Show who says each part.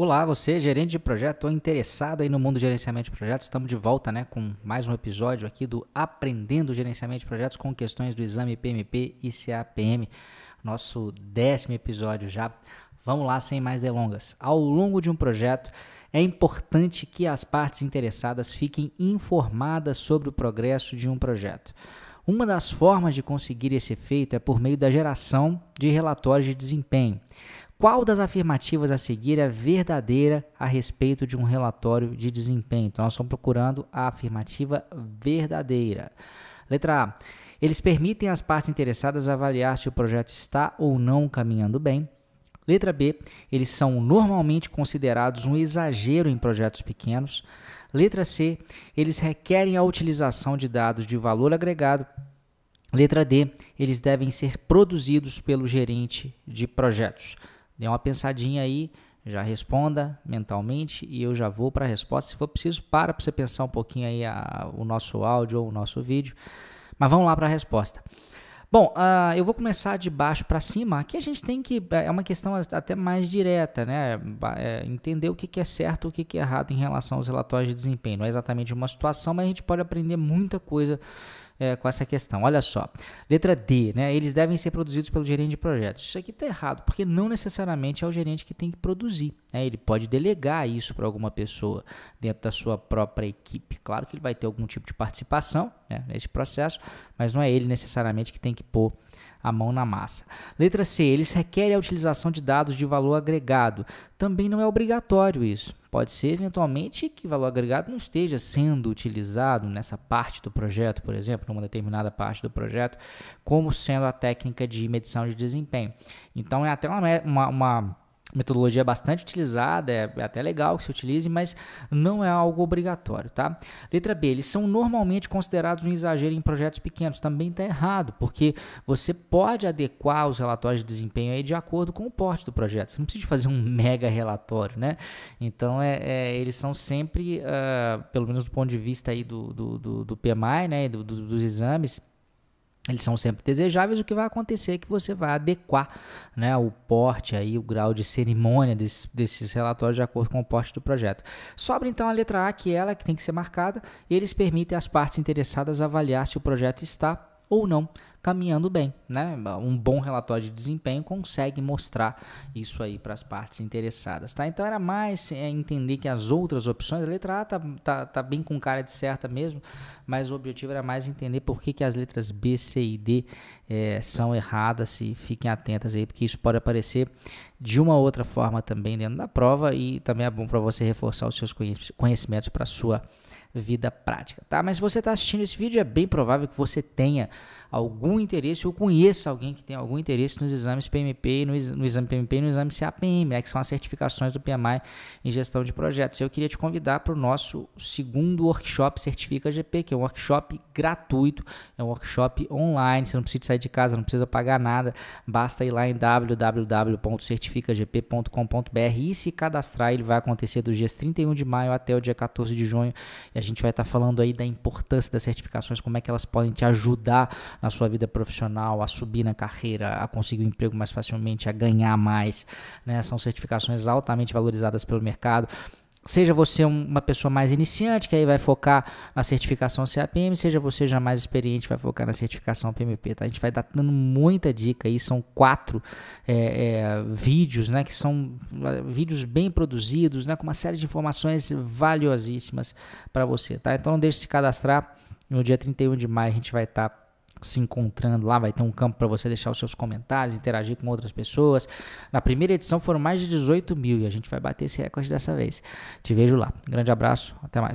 Speaker 1: Olá, você, gerente de projeto ou interessado aí no mundo do gerenciamento de projetos, estamos de volta né, com mais um episódio aqui do Aprendendo Gerenciamento de Projetos com questões do exame PMP e CAPM, nosso décimo episódio já. Vamos lá, sem mais delongas. Ao longo de um projeto, é importante que as partes interessadas fiquem informadas sobre o progresso de um projeto. Uma das formas de conseguir esse efeito é por meio da geração de relatórios de desempenho. Qual das afirmativas a seguir é verdadeira a respeito de um relatório de desempenho? Então, nós estamos procurando a afirmativa verdadeira. Letra A. Eles permitem às partes interessadas avaliar se o projeto está ou não caminhando bem. Letra B. Eles são normalmente considerados um exagero em projetos pequenos. Letra C. Eles requerem a utilização de dados de valor agregado. Letra D. Eles devem ser produzidos pelo gerente de projetos. Dê uma pensadinha aí, já responda mentalmente e eu já vou para a resposta. Se for preciso, para para você pensar um pouquinho aí a, o nosso áudio ou o nosso vídeo. Mas vamos lá para a resposta. Bom, uh, eu vou começar de baixo para cima. Aqui a gente tem que. É uma questão até mais direta, né? É entender o que, que é certo e o que, que é errado em relação aos relatórios de desempenho. Não é exatamente uma situação, mas a gente pode aprender muita coisa é, com essa questão. Olha só. Letra D, né? Eles devem ser produzidos pelo gerente de projetos. Isso aqui está errado, porque não necessariamente é o gerente que tem que produzir. Né? Ele pode delegar isso para alguma pessoa dentro da sua própria equipe. Claro que ele vai ter algum tipo de participação né, nesse processo, mas não é ele necessariamente que tem que pôr a mão na massa. Letra C. Eles requerem a utilização de dados de valor agregado. Também não é obrigatório isso. Pode ser eventualmente que valor agregado não esteja sendo utilizado nessa parte do projeto, por exemplo, numa determinada parte do projeto, como sendo a técnica de medição de desempenho. Então é até uma, uma, uma metodologia bastante utilizada, é, é, até legal que se utilize, mas não é algo obrigatório, tá? Letra B, eles são normalmente considerados um exagero em projetos pequenos. Também está errado, porque você pode adequar os relatórios de desempenho aí de acordo com o porte do projeto. Você não precisa fazer um mega relatório, né? Então, é, é eles são sempre, uh, pelo menos do ponto de vista aí do, do, do, do PMI, né, do, do, dos exames, eles são sempre desejáveis, o que vai acontecer é que você vai adequar né, o porte, aí, o grau de cerimônia desses, desses relatórios de acordo com o porte do projeto. Sobra então a letra A, que é ela que tem que ser marcada, e eles permitem às partes interessadas avaliar se o projeto está ou não caminhando bem, né? Um bom relatório de desempenho consegue mostrar isso aí para as partes interessadas, tá? Então era mais é, entender que as outras opções, a letra A tá, tá, tá, bem com cara de certa mesmo, mas o objetivo era mais entender por que, que as letras B, C e D é, são erradas e fiquem atentas aí, porque isso pode aparecer de uma outra forma também dentro da prova e também é bom para você reforçar os seus conhecimentos para sua vida prática, tá? Mas se você está assistindo esse vídeo, é bem provável que você tenha algum interesse ou conheça alguém que tem algum interesse nos exames PMP, no, no exame PMP e no exame CAPM, né, que são as certificações do PMI em gestão de projetos. Eu queria te convidar para o nosso segundo workshop Certifica GP, que é um workshop gratuito, é um workshop online, você não precisa sair de casa, não precisa pagar nada, basta ir lá em www.certificagp.com.br e se cadastrar, ele vai acontecer dos dias 31 de maio até o dia 14 de junho, e a gente vai estar tá falando aí da importância das certificações, como é que elas podem te ajudar na sua vida profissional, a subir na carreira, a conseguir um emprego mais facilmente, a ganhar mais. Né? São certificações altamente valorizadas pelo mercado. Seja você uma pessoa mais iniciante, que aí vai focar na certificação CAPM, seja você já mais experiente, vai focar na certificação PMP. Tá? A gente vai dando muita dica aí, são quatro é, é, vídeos, né, que são é, vídeos bem produzidos, né, com uma série de informações valiosíssimas para você. Tá? Então não deixe de se cadastrar, no dia 31 de maio a gente vai estar tá se encontrando lá, vai ter um campo para você deixar os seus comentários, interagir com outras pessoas. Na primeira edição foram mais de 18 mil e a gente vai bater esse recorde dessa vez. Te vejo lá. grande abraço, até mais.